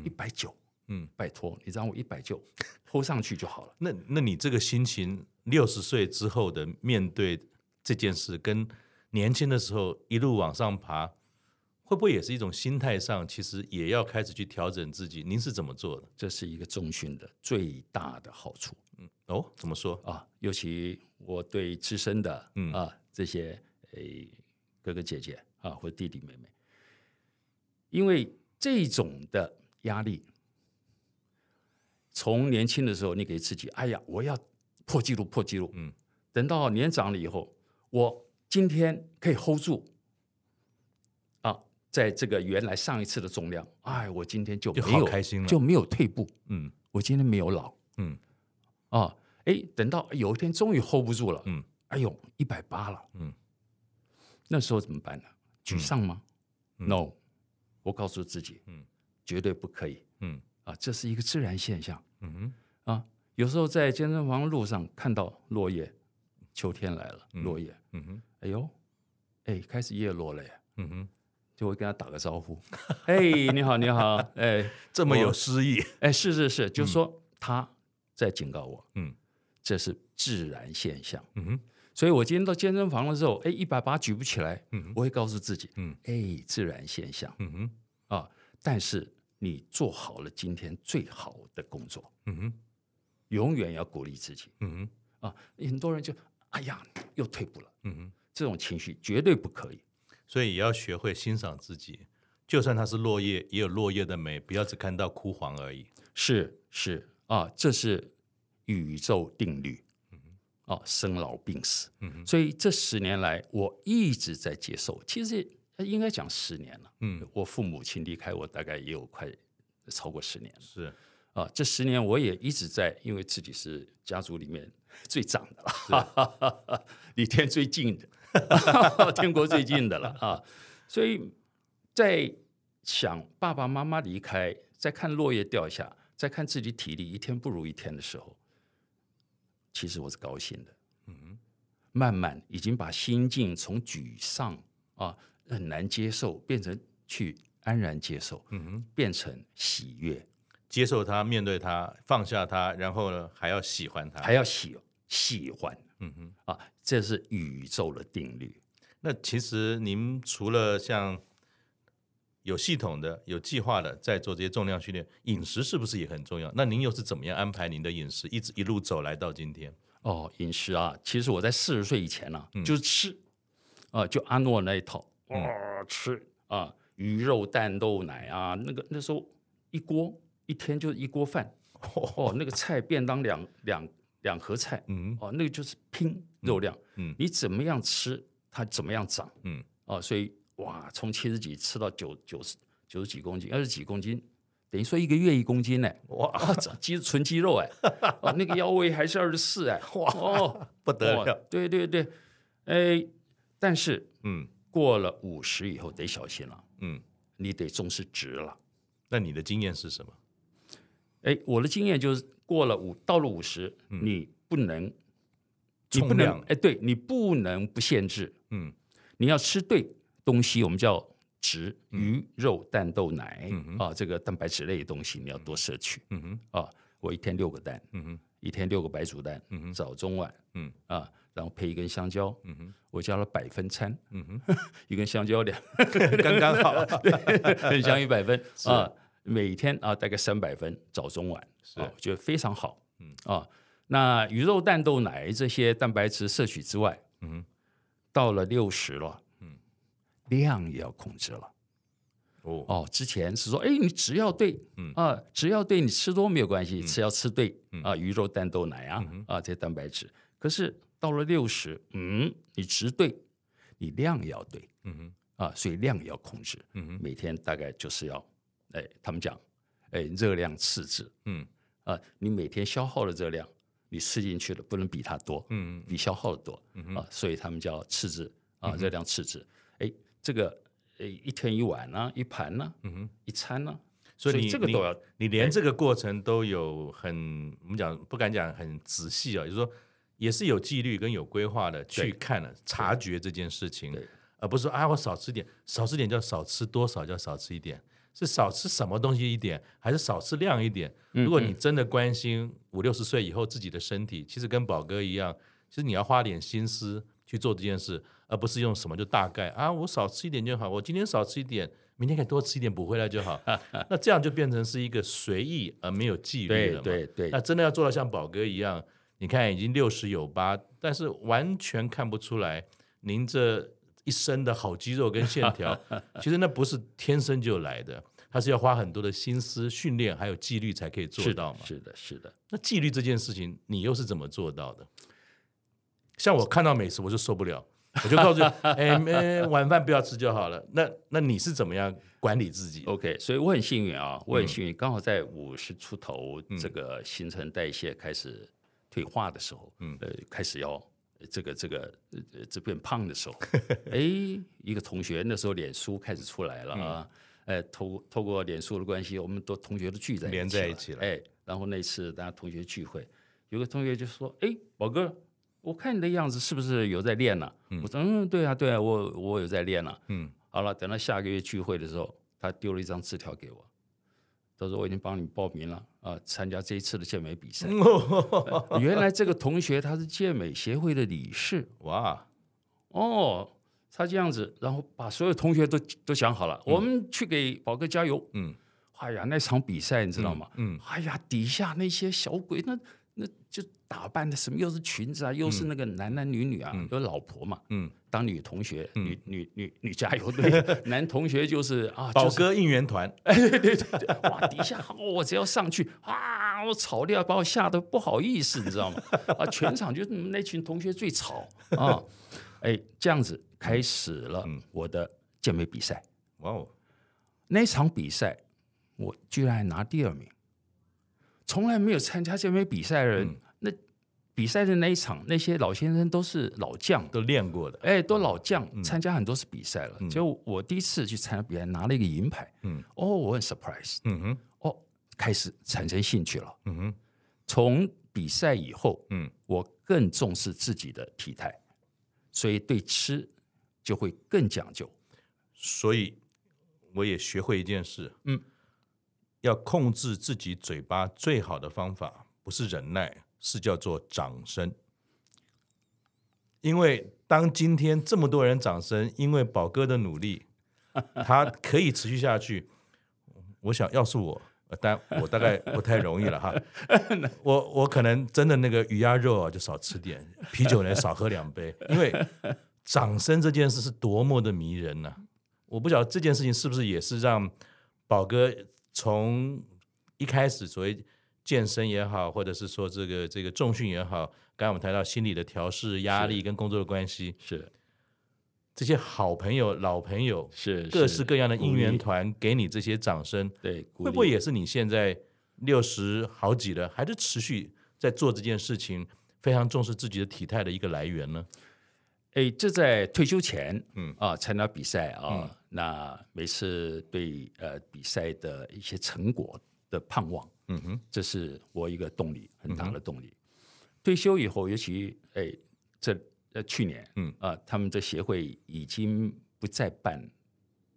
一百九，嗯，拜托你让我一百九 hold 上去就好了。那那你这个心情，六十岁之后的面对这件事，跟年轻的时候一路往上爬。会不会也是一种心态上，其实也要开始去调整自己？您是怎么做的？这是一个中训的最大的好处。嗯，哦，怎么说啊？尤其我对资深的，嗯啊，这些诶哥哥姐姐啊，或者弟弟妹妹，因为这种的压力，从年轻的时候你给自己，哎呀，我要破纪录，破纪录。嗯，等到年长了以后，我今天可以 hold 住。啊在这个原来上一次的重量，哎，我今天就没有开心了，就没有退步。嗯，我今天没有老。嗯，啊，哎，等到有一天终于 hold 不住了。嗯，哎呦，一百八了。嗯，那时候怎么办呢？沮丧吗？嗯，No，我告诉自己，嗯，绝对不可以。嗯，啊，这是一个自然现象。嗯哼，啊，有时候在健身房路上看到落叶，秋天来了，落叶。嗯哼，哎呦，哎，开始叶落了呀。嗯哼。就会跟他打个招呼，哎，你好，你好，哎，这么有诗意，哎，是是是，就说他在警告我，嗯，这是自然现象，嗯哼，所以我今天到健身房的时候，哎，一百八举不起来，嗯，我会告诉自己，嗯，哎，自然现象，嗯哼，啊，但是你做好了今天最好的工作，嗯哼，永远要鼓励自己，嗯哼，啊，很多人就，哎呀，又退步了，嗯哼，这种情绪绝对不可以。所以也要学会欣赏自己，就算它是落叶，也有落叶的美，不要只看到枯黄而已。是是。啊，这是宇宙定律。嗯哼，啊，生老病死。嗯哼，所以这十年来，我一直在接受。其实应该讲十年了。嗯，我父母亲离开我，大概也有快超过十年了。是啊，这十年我也一直在，因为自己是家族里面最长的了，离天最近的。天国最近的了啊，所以在想爸爸妈妈离开，在看落叶掉下，在看自己体力一天不如一天的时候，其实我是高兴的。嗯哼，慢慢已经把心境从沮丧啊很难接受，变成去安然接受。嗯哼，变成喜悦，接受他，面对他，放下他，然后呢还要喜欢他，还要喜喜欢。嗯哼，啊，这是宇宙的定律。那其实您除了像有系统的、有计划的在做这些重量训练，饮食是不是也很重要？那您又是怎么样安排您的饮食，一直一路走来到今天？哦，饮食啊，其实我在四十岁以前呢、啊，嗯、就是吃，啊，就阿诺那一套，吃啊，鱼肉蛋豆奶啊，那个那时候一锅一天就是一锅饭，哦，那个菜便当两两。两盒菜，嗯，哦，那个就是拼肉量，嗯，你怎么样吃，它怎么样长，嗯，哦，所以哇，从七十几吃到九九十九十几公斤，二十几公斤，等于说一个月一公斤呢，哇，肌纯肌肉哎，哦，那个腰围还是二十四哎，哇哦，不得了，对对对，哎，但是嗯，过了五十以后得小心了，嗯，你得重视值了。那你的经验是什么？哎，我的经验就是过了五到了五十，你不能，你不能哎，对你不能不限制，嗯，你要吃对东西，我们叫植，鱼肉蛋豆奶啊，这个蛋白质类的东西你要多摄取，嗯哼，啊，我一天六个蛋，嗯哼，一天六个白煮蛋，嗯哼，早中晚，嗯。啊，然后配一根香蕉，嗯哼，我叫了百分餐，嗯哼，一根香蕉两，刚刚好，很香一百分。啊，每天啊大概三百分，早中晚，是，觉得非常好，嗯。啊，那鱼肉蛋豆奶这些蛋白质摄取之外，嗯哼，到了六十了。量也要控制了，哦。哦，之前是说，哎，你只要对，嗯。啊，只要对你吃多没有关系，只要吃对啊，鱼肉蛋豆奶啊啊这些蛋白质。可是到了六十，嗯，你质对，你量也要对，嗯哼。啊，所以量也要控制，嗯哼，每天大概就是要，哎，他们讲，哎，热量赤字，嗯。啊，你每天消耗的热量，你吃进去的不能比它多，嗯比消耗的多，嗯啊，所以他们叫赤字啊，热量赤字，哎。这个呃，一天一碗呢，一盘呢，嗯哼，一餐呢，所以你这个都要，你，你连这个过程都有很，我们讲不敢讲很仔细啊，就是说也是有纪律跟有规划的去看了察觉这件事情，而不是说啊我少吃点，少吃点叫少吃多少叫少吃一点，是少吃什么东西一点，还是少吃量一点？如果你真的关心五六十岁以后自己的身体，其实跟宝哥一样，其实你要花点心思去做这件事。而不是用什么就大概啊，我少吃一点就好，我今天少吃一点，明天可以多吃一点补回来就好。那这样就变成是一个随意而没有纪律了嘛。对对对。那真的要做到像宝哥一样，你看已经六十有八，但是完全看不出来您这一身的好肌肉跟线条，其实那不是天生就来的，它是要花很多的心思训练还有纪律才可以做到嘛。是的，是的。是的。那纪律这件事情，你又是怎么做到的？像我看到美食我就受不了。我就告诉你，哎、欸，晚饭不要吃就好了。那那你是怎么样管理自己？OK，所以我很幸运啊，我很幸运，刚好在五十出头，这个新陈代谢开始退化的时候，嗯，呃，开始要这个这个呃这变胖的时候，哎，一个同学那时候脸书开始出来了啊，哎，透透过脸书的关系，我们都同学都聚在一起连在一起了，哎，然后那次大家同学聚会，有个同学就说，哎，宝哥。我看你的样子是不是有在练呢？嗯、我说嗯，对啊，对啊，我我有在练了。嗯，好了，等到下个月聚会的时候，他丢了一张字条给我，他说我已经帮你报名了啊，参加这一次的健美比赛。哦、原来这个同学他是健美协会的理事。哇，哦，他这样子，然后把所有同学都都想好了，嗯、我们去给宝哥加油。嗯，哎呀，那场比赛你知道吗？嗯，嗯哎呀，底下那些小鬼那。那就打扮的什么，又是裙子啊，又是那个男男女女啊，有老婆嘛，嗯，当女同学，女女女女加油队，男同学就是啊，宝哥应援团，哎，对对对，哇，底下我只要上去啊，我吵的要把我吓得不好意思，你知道吗？啊，全场就那群同学最吵啊，哎，这样子开始了我的健美比赛，哇哦，那场比赛我居然还拿第二名。从来没有参加健美比赛的人，嗯、那比赛的那一场，那些老先生都是老将，都练过的，哎，都老将，嗯、参加很多次比赛了。就、嗯、我第一次去参加比赛，拿了一个银牌。嗯，哦，我很 surprise。嗯哼，哦，开始产生兴趣了。嗯哼，从比赛以后，嗯，我更重视自己的体态，所以对吃就会更讲究。所以我也学会一件事。嗯。要控制自己嘴巴最好的方法，不是忍耐，是叫做掌声。因为当今天这么多人掌声，因为宝哥的努力，他可以持续下去。我想要是我，但我大概不太容易了哈。我我可能真的那个鱼鸭肉啊，就少吃点，啤酒呢少喝两杯。因为掌声这件事是多么的迷人呢、啊！我不晓得这件事情是不是也是让宝哥。从一开始所谓健身也好，或者是说这个这个重训也好，刚才我们谈到心理的调试、压力跟工作的关系，是。这些好朋友、老朋友，是各式各样的应援团给你这些掌声，对，会不会也是你现在六十好几了，还是持续在做这件事情，非常重视自己的体态的一个来源呢？哎，这在退休前，嗯。啊，参加比赛啊，嗯、那每次对呃比赛的一些成果的盼望，嗯哼，这是我一个动力，很大的动力。嗯、退休以后，尤其哎，这呃去年，嗯。啊，他们这协会已经不再办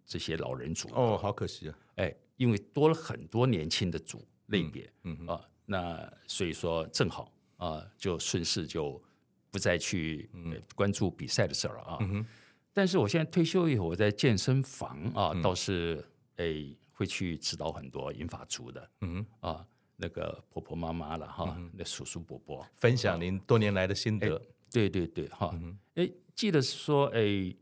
这些老人组哦，好可惜啊，哎，因为多了很多年轻的组类别，嗯，嗯啊，那所以说正好啊，就顺势就。不再去关注比赛的事儿啊，嗯、但是我现在退休以后，我在健身房啊，嗯、倒是诶会去指导很多银发族的，嗯哼。啊，那个婆婆妈妈了哈，嗯、那叔叔伯伯分享您多年来的心得，对对对哈，嗯、哼。诶记得说哎，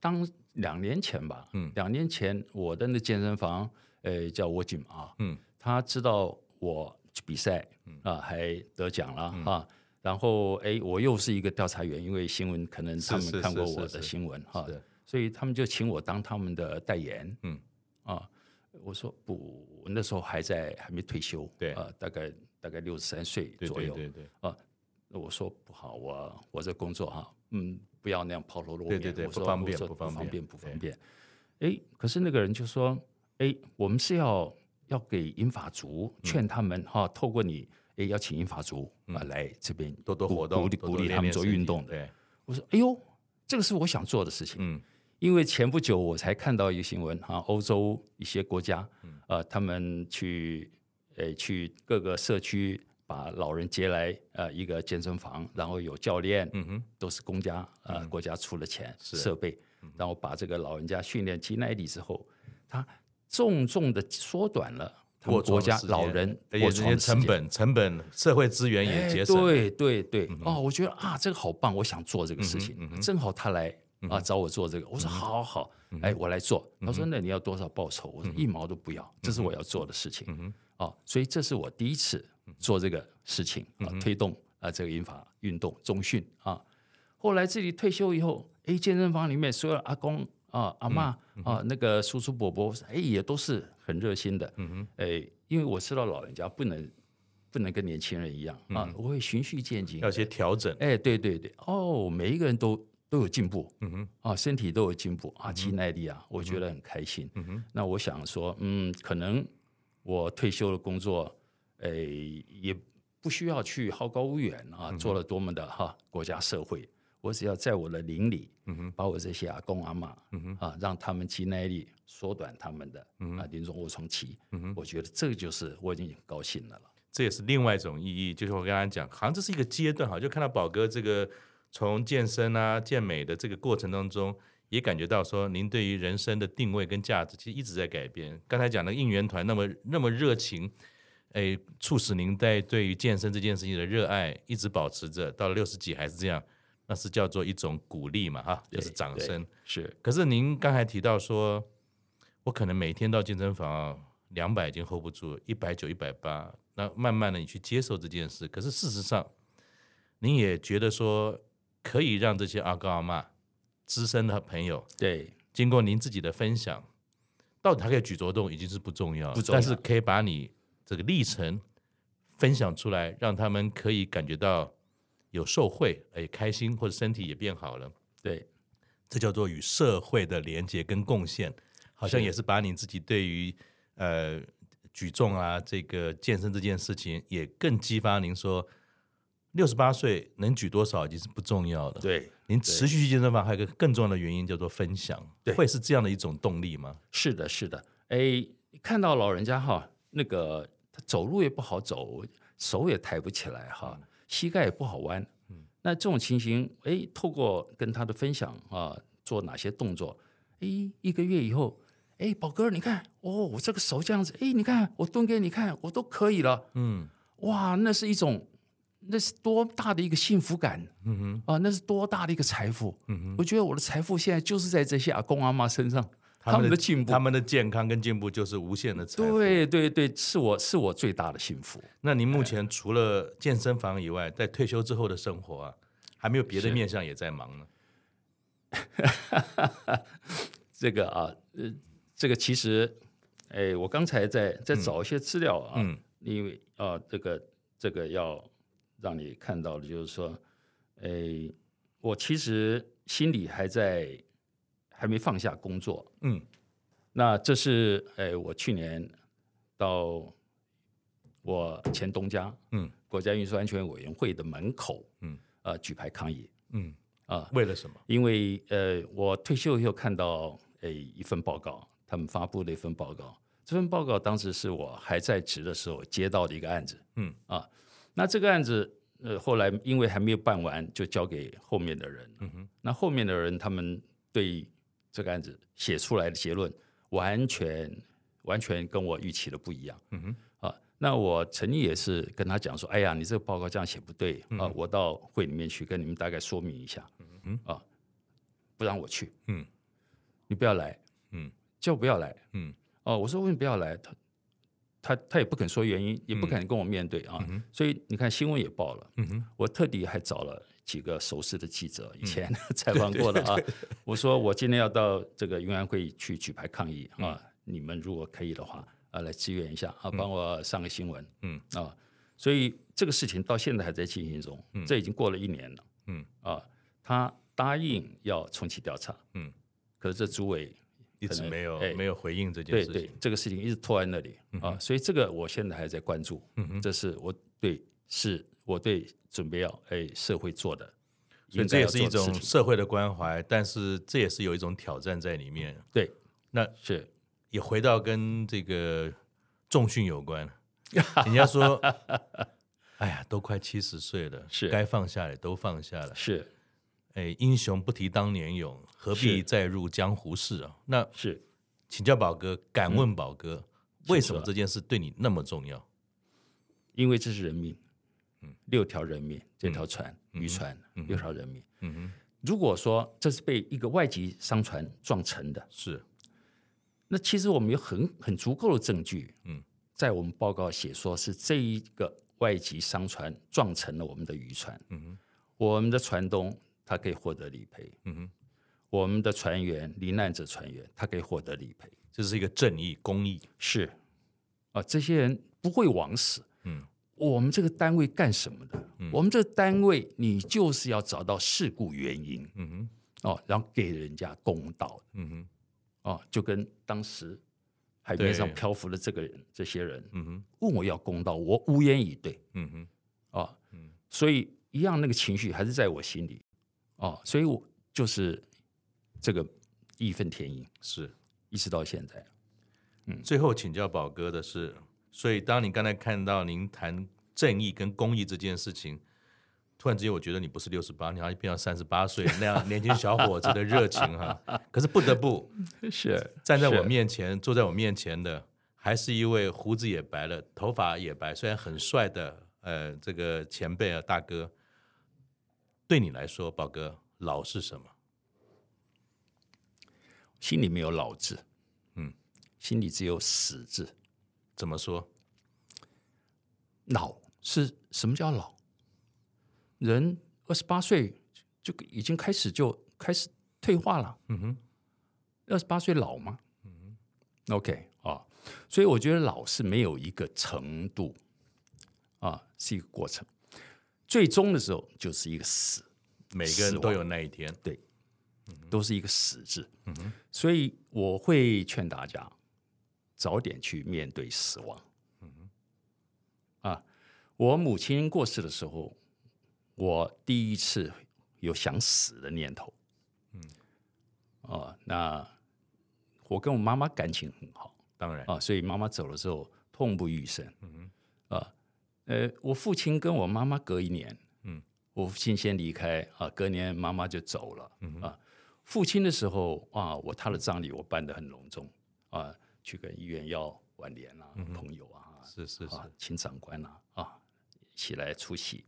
当两年前吧，嗯，两年前我的那健身房诶叫沃金啊，嗯，他知道我去比赛啊，还得奖了哈。嗯然后，哎，我又是一个调查员，因为新闻可能他们看过我的新闻哈，所以他们就请我当他们的代言。嗯，啊，我说不，我那时候还在还没退休，对啊，大概大概六十三岁左右，对对对，啊，我说不好，我我在工作哈，嗯，不要那样抛头露面，对对对，不方便，不方便，不方便。哎，可是那个人就说，哎，我们是要要给英法族劝他们哈，透过你。也邀请英法族啊来这边多多活动，鼓励鼓励他们做运动的。对，我说哎呦，这个是我想做的事情。嗯，因为前不久我才看到一个新闻啊，欧洲一些国家，呃，他们去呃去各个社区把老人接来呃一个健身房，然后有教练，嗯哼，都是公家呃国家出了钱设备，然后把这个老人家训练肌耐力之后，他重重的缩短了。国国家老人，而且这些成本、成本、社会资源也节省。对对对，哦，我觉得啊，这个好棒，我想做这个事情。正好他来啊找我做这个，我说好好好，哎，我来做。他说那你要多少报酬？我说一毛都不要，这是我要做的事情。哦，所以这是我第一次做这个事情啊，推动啊这个英法运动中训啊。后来自己退休以后，哎，健身房里面所有阿公。啊，阿嬷啊，那个叔叔伯伯，哎，也都是很热心的。嗯哼，哎，因为我知道老人家不能不能跟年轻人一样啊，我会循序渐进，要些调整。哎，对对对，哦，每一个人都都有进步。嗯哼，啊，身体都有进步啊，肌耐力啊，我觉得很开心。嗯哼，那我想说，嗯，可能我退休的工作，哎，也不需要去好高骛远啊，做了多么的哈国家社会。我只要在我的邻里，嗯哼把我这些阿公阿妈，嗯哼，啊，让他们肌耐力缩短他们的嗯啊临终卧床期，我觉得这个就是我已经很高兴的了。这也是另外一种意义，就是我刚才讲，好像这是一个阶段哈，就看到宝哥这个从健身啊、健美的这个过程当中，也感觉到说您对于人生的定位跟价值其实一直在改变。刚才讲的应援团那么那么热情，哎，促使您在对于健身这件事情的热爱一直保持着，到了六十几还是这样。那是叫做一种鼓励嘛，哈，就是掌声。是，可是您刚才提到说，我可能每天到健身房两百已经 hold 不住，一百九、一百八，那慢慢的你去接受这件事。可是事实上，您也觉得说，可以让这些阿哥阿妈、资深的朋友，对，经过您自己的分享，到底他可以举着动已经是不重要，不重要，但是可以把你这个历程分享出来，让他们可以感觉到。有受惠，哎，开心或者身体也变好了，对，这叫做与社会的连接跟贡献，好像也是把你自己对于呃举重啊这个健身这件事情，也更激发您说，六十八岁能举多少已经是不重要的，对，您持续去健身房还有一个更重要的原因叫做分享，对，会是这样的一种动力吗？是的，是的，哎，看到老人家哈，那个他走路也不好走，手也抬不起来哈。膝盖也不好弯，那这种情形，哎，透过跟他的分享啊，做哪些动作，哎，一个月以后，哎，宝哥，你看，哦，我这个手这样子，哎，你看，我蹲给你看，我都可以了，嗯，哇，那是一种，那是多大的一个幸福感，嗯哼，啊，那是多大的一个财富，嗯哼，我觉得我的财富现在就是在这些阿公阿妈身上。他们的进步，他们的健康跟进步就是无限的财富。对对对，是我是我最大的幸福。那您目前除了健身房以外，在退休之后的生活啊，还没有别的面向也在忙呢？这个啊，呃，这个其实，哎，我刚才在在找一些资料啊，嗯、因为啊，这个这个要让你看到的，就是说，哎，我其实心里还在，还没放下工作，嗯，那这是哎，我去年到我前东家，嗯，国家运输安全委员会的门口，嗯，啊，举牌抗议，嗯，啊，为了什么？因为呃，我退休以后看到。诶，一份报告，他们发布了一份报告。这份报告当时是我还在职的时候接到的一个案子。嗯啊，那这个案子呃后来因为还没有办完，就交给后面的人。嗯哼，那后面的人他们对这个案子写出来的结论完全完全跟我预期的不一样。嗯哼，啊，那我曾经也是跟他讲说，哎呀，你这个报告这样写不对啊，我到会里面去跟你们大概说明一下。嗯哼，啊，不让我去。嗯。你不要来，嗯，叫不要来，嗯，哦，我说为什么不要来？他他他也不肯说原因，也不肯跟我面对啊，所以你看新闻也报了，嗯哼，我特地还找了几个熟识的记者，以前 采访过的啊，我说我今天要到这个云安会去举牌抗议啊，你们如果可以的话啊，来支援一下啊，帮我上个新闻，嗯。啊，所以这个事情到现在还在进行中，这已经过了一年了，嗯。啊，他答应要重启调查，嗯。可是这主委一直没有、欸、没有回应这件事情，对对，这个事情一直拖在那里、嗯、啊，所以这个我现在还在关注。嗯哼，这是我对是我对准备要哎、欸、社会做的，所以这也是一种社会的关怀，但是这也是有一种挑战在里面。对，那是也回到跟这个重训有关。人家说，哎呀，都快七十岁了，是该放下的都放下了，是。哎，英雄不提当年勇，何必再入江湖事啊？那是，请教宝哥，敢问宝哥，嗯、为什么这件事对你那么重要？因为这是人命，嗯，六条人命，这条船渔、嗯、船、嗯、六条人命，嗯哼。如果说这是被一个外籍商船撞沉的，是，那其实我们有很很足够的证据，嗯，在我们报告写说是这一个外籍商船撞沉了我们的渔船，嗯哼，我们的船东。他可以获得理赔。嗯哼，我们的船员罹难者船员，他可以获得理赔，这是一个正义公益。是。啊，这些人不会枉死。嗯，我们这个单位干什么的？嗯，我们这个单位，你就是要找到事故原因。嗯哼，哦，然后给人家公道。嗯哼，哦，就跟当时海面上漂浮的这个人，这些人，嗯哼，问我要公道，我无言以对。嗯哼，哦，嗯，所以一样那个情绪还是在我心里。哦，所以我就是这个义愤填膺，是一直到现在。嗯，最后请教宝哥的是，所以当你刚才看到您谈正义跟公益这件事情，突然之间我觉得你不是六十八，你好像变成三十八岁那样年轻小伙子的热情哈。可是不得不，是站在我面前，坐在我面前的，还是一位胡子也白了，头发也白，虽然很帅的呃这个前辈啊大哥。对你来说，宝哥，老是什么？心里没有老字，嗯，心里只有死字。怎么说？老是什么叫老？人二十八岁就已经开始就开始退化了。嗯哼，二十八岁老吗？嗯哼，OK 啊，所以我觉得老是没有一个程度，啊，是一个过程。最终的时候就是一个死，每个人都有那一天，对，都是一个死字。嗯哼，所以我会劝大家早点去面对死亡。嗯哼，啊，我母亲过世的时候，我第一次有想死的念头。嗯，啊，那我跟我妈妈感情很好，当然啊，所以妈妈走了之后痛不欲生。嗯哼，啊。呃，我父亲跟我妈妈隔一年，嗯，我父亲先离开啊，隔年妈妈就走了，嗯哼啊，父亲的时候啊，我他的葬礼我办得很隆重啊，去跟医院要挽联啊，嗯、朋友啊，是是是，请长官啊啊一起来出席。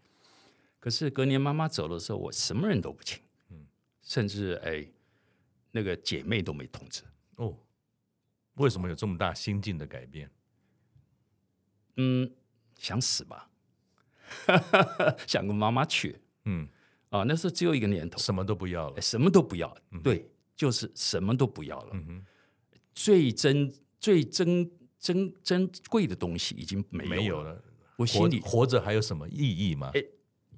可是隔年妈妈走的时候，我什么人都不请，嗯，甚至哎那个姐妹都没通知。哦，为什么有这么大心境的改变？嗯。想死吧，想跟妈妈去，嗯，啊，那时候只有一个念头，什么都不要了，什么都不要。对，就是什么都不要了。嗯最珍、最珍、珍珍贵的东西已经没有了。没有了。我心里活着还有什么意义吗？哎，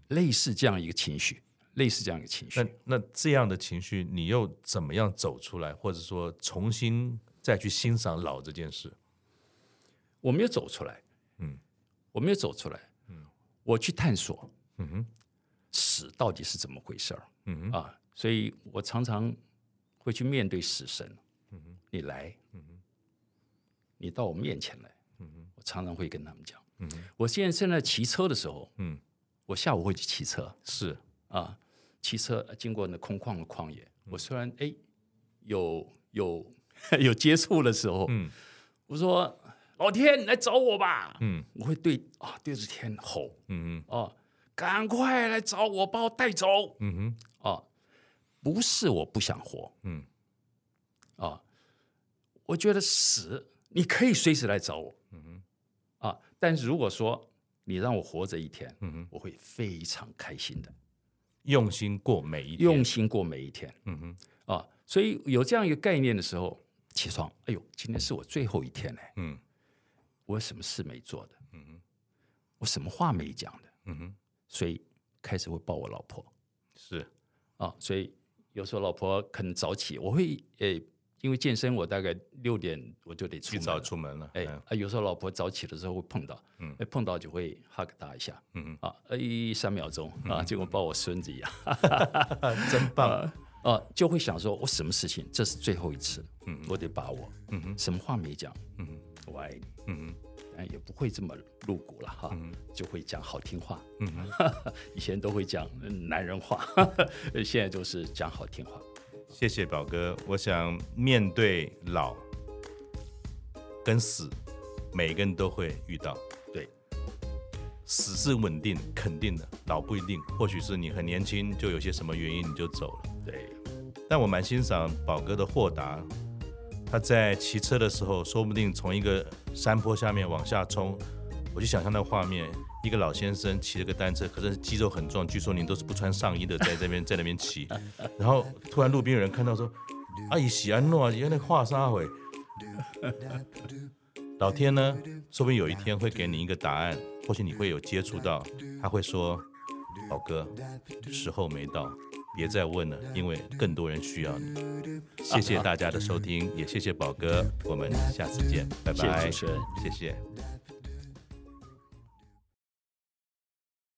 类似这样一个情绪，类似这样一个情绪。那那这样的情绪，你又怎么样走出来，或者说重新再去欣赏老这件事？我没有走出来，嗯，我没有走出来，嗯，我去探索，嗯哼。死到底是怎么回事儿？嗯哼啊，所以我常常会去面对死神。嗯哼，你来，嗯哼，你到我面前来，嗯哼，我常常会跟他们讲，嗯，我现在正在骑车的时候，嗯，我下午会去骑车，是。啊，骑车经过那空旷的旷野，我虽然哎有有 有接触的时候，嗯，我说老天你来找我吧，嗯，我会对啊对着天吼，嗯嗯啊。赶快来找我，把我带走。嗯哼，啊，不是我不想活，嗯，啊，我觉得死，你可以随时来找我，嗯哼，啊，但是如果说你让我活着一天，嗯哼，我会非常开心的，用心过每一天，用心过每一天，嗯哼，啊，所以有这样一个概念的时候，起床，哎呦，今天是我最后一天嘞，嗯，我有什么事没做的，嗯哼，我什么话没讲的，嗯哼。所以开始会抱我老婆，是。啊，所以有时候老婆可能早起，我会诶，因为健身，我大概六点我就得出早出门了，哎啊，有时候老婆早起的时候会碰到，嗯，碰到就会 hug 她一下，嗯嗯啊，哎三秒钟啊，就跟抱我孙子一样，真棒。啊，就会想说，我什么事情这是最后一次，嗯，我得把握，嗯哼，什么话没讲，嗯哼，我爱你，嗯哼。也不会这么露骨了哈，嗯、就会讲好听话。嗯，以前都会讲男人话，现在就是讲好听话。谢谢宝哥，我想面对老跟死，每个人都会遇到。对，死是稳定肯定的，老不一定。或许是你很年轻，就有些什么原因你就走了。对，但我蛮欣赏宝哥的豁达。他在骑车的时候，说不定从一个山坡下面往下冲，我就想象那个画面：一个老先生骑了个单车，可是肌肉很壮，据说您都是不穿上衣的，在这边在那边骑。然后突然路边有人看到说：“阿姨喜安诺，原来画沙会。”老天呢，说不定有一天会给你一个答案，或许你会有接触到，他会说：“宝哥，时候没到。”别再问了，因为更多人需要你。谢谢大家的收听，也谢谢宝哥，我们下次见，拜拜。谢谢，谢谢。